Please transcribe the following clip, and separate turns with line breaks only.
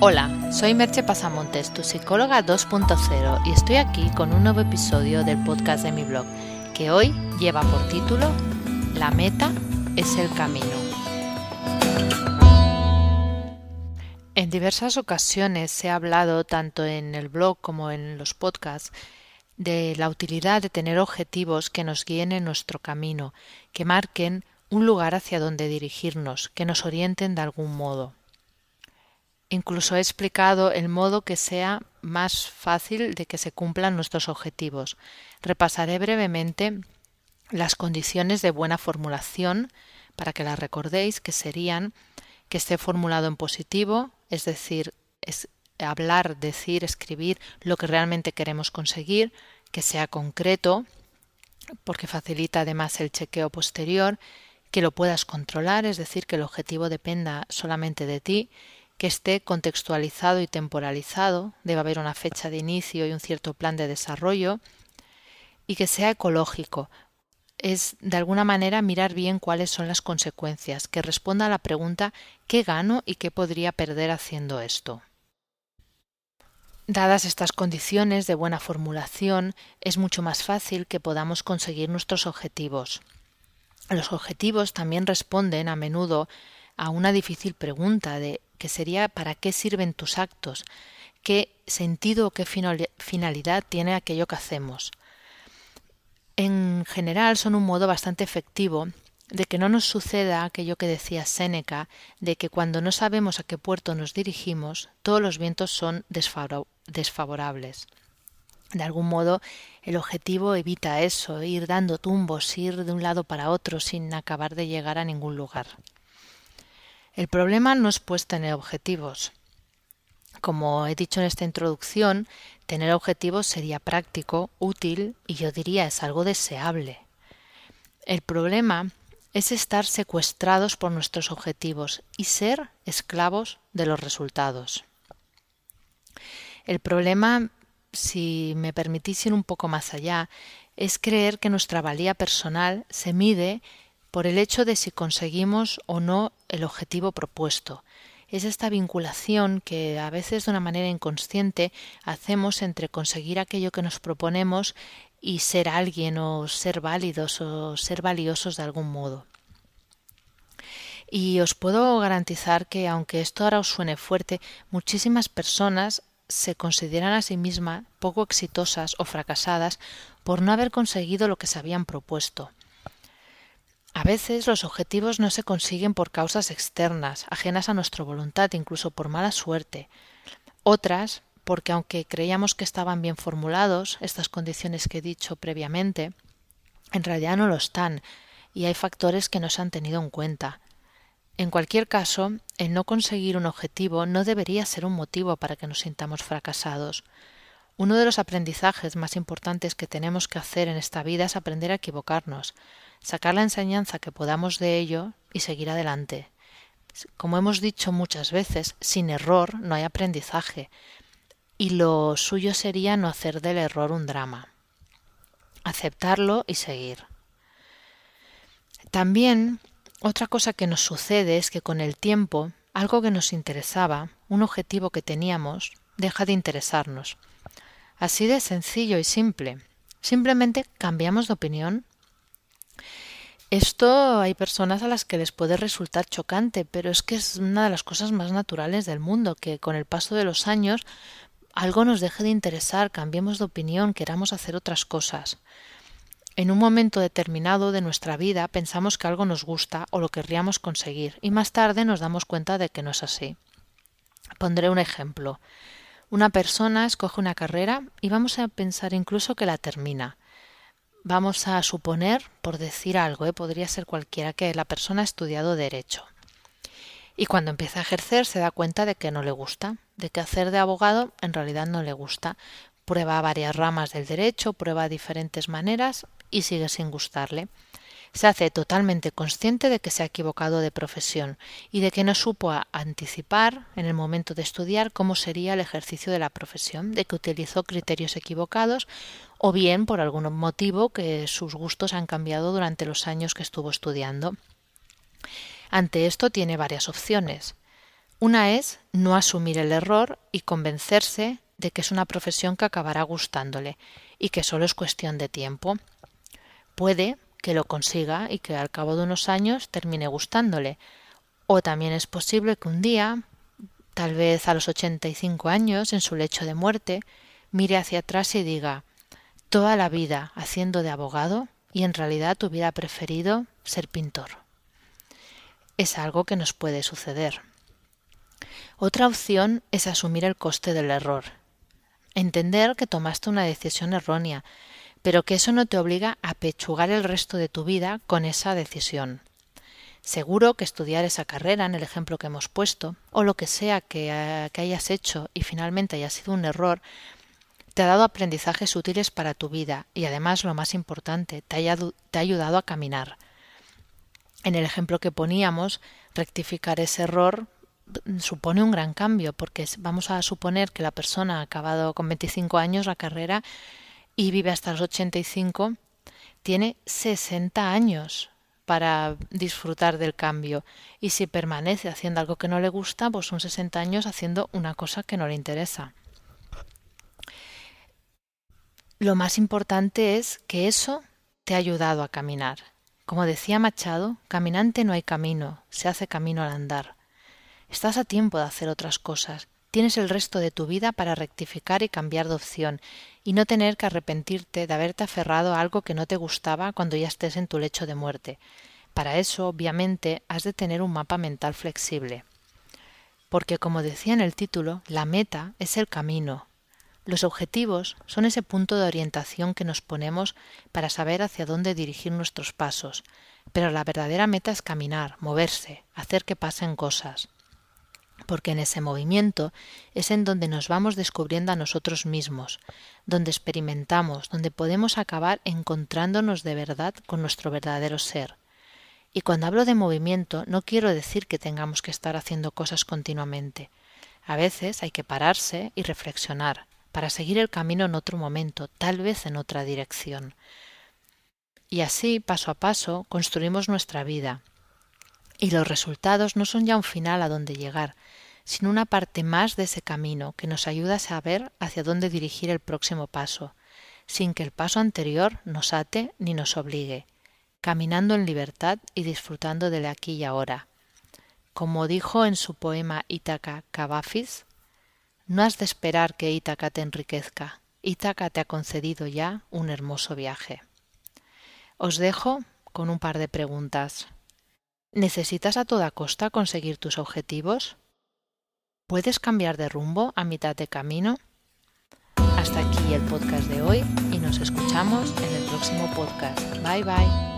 Hola, soy Merche Pasamontes, tu psicóloga 2.0 y estoy aquí con un nuevo episodio del podcast de mi blog, que hoy lleva por título La meta es el camino. En diversas ocasiones ha hablado, tanto en el blog como en los podcasts, de la utilidad de tener objetivos que nos guíen en nuestro camino, que marquen un lugar hacia donde dirigirnos, que nos orienten de algún modo. Incluso he explicado el modo que sea más fácil de que se cumplan nuestros objetivos. Repasaré brevemente las condiciones de buena formulación para que las recordéis, que serían que esté formulado en positivo, es decir, es hablar, decir, escribir lo que realmente queremos conseguir, que sea concreto, porque facilita además el chequeo posterior, que lo puedas controlar, es decir, que el objetivo dependa solamente de ti, que esté contextualizado y temporalizado, debe haber una fecha de inicio y un cierto plan de desarrollo, y que sea ecológico. Es de alguna manera mirar bien cuáles son las consecuencias, que responda a la pregunta ¿qué gano y qué podría perder haciendo esto? Dadas estas condiciones de buena formulación, es mucho más fácil que podamos conseguir nuestros objetivos. Los objetivos también responden a menudo a una difícil pregunta de que sería ¿para qué sirven tus actos? ¿Qué sentido o qué finalidad tiene aquello que hacemos? En general son un modo bastante efectivo de que no nos suceda aquello que decía Séneca, de que cuando no sabemos a qué puerto nos dirigimos, todos los vientos son desfavorables. De algún modo, el objetivo evita eso, ir dando tumbos, ir de un lado para otro sin acabar de llegar a ningún lugar. El problema no es pues tener objetivos. Como he dicho en esta introducción, tener objetivos sería práctico, útil y yo diría es algo deseable. El problema es estar secuestrados por nuestros objetivos y ser esclavos de los resultados. El problema si me permitís ir un poco más allá, es creer que nuestra valía personal se mide por el hecho de si conseguimos o no el objetivo propuesto. Es esta vinculación que a veces de una manera inconsciente hacemos entre conseguir aquello que nos proponemos y ser alguien o ser válidos o ser valiosos de algún modo. Y os puedo garantizar que, aunque esto ahora os suene fuerte, muchísimas personas se consideran a sí mismas poco exitosas o fracasadas por no haber conseguido lo que se habían propuesto. A veces los objetivos no se consiguen por causas externas, ajenas a nuestra voluntad, incluso por mala suerte. Otras, porque aunque creíamos que estaban bien formulados, estas condiciones que he dicho previamente, en realidad no lo están, y hay factores que no se han tenido en cuenta. En cualquier caso, el no conseguir un objetivo no debería ser un motivo para que nos sintamos fracasados. Uno de los aprendizajes más importantes que tenemos que hacer en esta vida es aprender a equivocarnos, sacar la enseñanza que podamos de ello y seguir adelante. Como hemos dicho muchas veces, sin error no hay aprendizaje, y lo suyo sería no hacer del error un drama. Aceptarlo y seguir. También otra cosa que nos sucede es que con el tiempo algo que nos interesaba, un objetivo que teníamos, deja de interesarnos. Así de sencillo y simple. Simplemente cambiamos de opinión. Esto hay personas a las que les puede resultar chocante, pero es que es una de las cosas más naturales del mundo, que con el paso de los años algo nos deje de interesar, cambiemos de opinión, queramos hacer otras cosas. En un momento determinado de nuestra vida pensamos que algo nos gusta o lo querríamos conseguir y más tarde nos damos cuenta de que no es así. Pondré un ejemplo. Una persona escoge una carrera y vamos a pensar incluso que la termina. Vamos a suponer, por decir algo, ¿eh? podría ser cualquiera, que la persona ha estudiado derecho. Y cuando empieza a ejercer se da cuenta de que no le gusta, de que hacer de abogado en realidad no le gusta. Prueba varias ramas del derecho, prueba diferentes maneras y sigue sin gustarle. Se hace totalmente consciente de que se ha equivocado de profesión y de que no supo anticipar en el momento de estudiar cómo sería el ejercicio de la profesión, de que utilizó criterios equivocados o bien por algún motivo que sus gustos han cambiado durante los años que estuvo estudiando. Ante esto tiene varias opciones. Una es no asumir el error y convencerse de que es una profesión que acabará gustándole y que solo es cuestión de tiempo. Puede que lo consiga y que al cabo de unos años termine gustándole. O también es posible que un día, tal vez a los 85 años, en su lecho de muerte, mire hacia atrás y diga toda la vida haciendo de abogado y en realidad hubiera preferido ser pintor. Es algo que nos puede suceder. Otra opción es asumir el coste del error. Entender que tomaste una decisión errónea, pero que eso no te obliga a pechugar el resto de tu vida con esa decisión. Seguro que estudiar esa carrera, en el ejemplo que hemos puesto, o lo que sea que, eh, hayas hecho y finalmente haya sido un error, te ha dado aprendizajes útiles para tu vida y además lo más importante, te, te ha ayudado a caminar. En el ejemplo que poníamos, rectificar ese error supone un gran cambio porque vamos a suponer que la persona ha acabado con 25 años la carrera y vive hasta los 85, tiene 60 años para disfrutar del cambio y si permanece haciendo algo que no le gusta, pues son 60 años haciendo una cosa que no le interesa. Lo más importante es que eso te ha ayudado a caminar. Como decía Machado, caminante no hay camino, se hace camino al andar. Estás a tiempo de hacer otras cosas. Tienes el resto de tu vida para rectificar y cambiar de opción, y no tener que arrepentirte de haberte aferrado a algo que no te gustaba cuando ya estés en tu lecho de muerte. Para eso, obviamente, has de tener un mapa mental flexible. Porque, como decía en el título, la meta es el camino, los objetivos son ese punto de orientación que nos ponemos para saber hacia dónde dirigir nuestros pasos, pero la verdadera meta es caminar, moverse, hacer que pasen cosas. Porque en ese movimiento es en donde nos vamos descubriendo a nosotros mismos, donde experimentamos, donde podemos acabar encontrándonos de verdad con nuestro verdadero ser. Y cuando hablo de movimiento no quiero decir que tengamos que estar haciendo cosas continuamente. A veces hay que pararse y reflexionar, para seguir el camino en otro momento, tal vez en otra dirección. Y así, paso a paso, construimos nuestra vida. Y los resultados no son ya un final a donde llegar, sino una parte más de ese camino que nos ayuda a saber hacia dónde dirigir el próximo paso, sin que el paso anterior nos ate ni nos obligue, caminando en libertad y disfrutando del aquí y ahora. Como dijo en su poema Ítaca Cavafis, no has de esperar que Ítaca te enriquezca. Ítaca te ha concedido ya un hermoso viaje. Os dejo con un par de preguntas. ¿Necesitas a toda costa conseguir tus objetivos? ¿Puedes cambiar de rumbo a mitad de camino? Hasta aquí el podcast de hoy y nos escuchamos en el próximo podcast. Bye bye.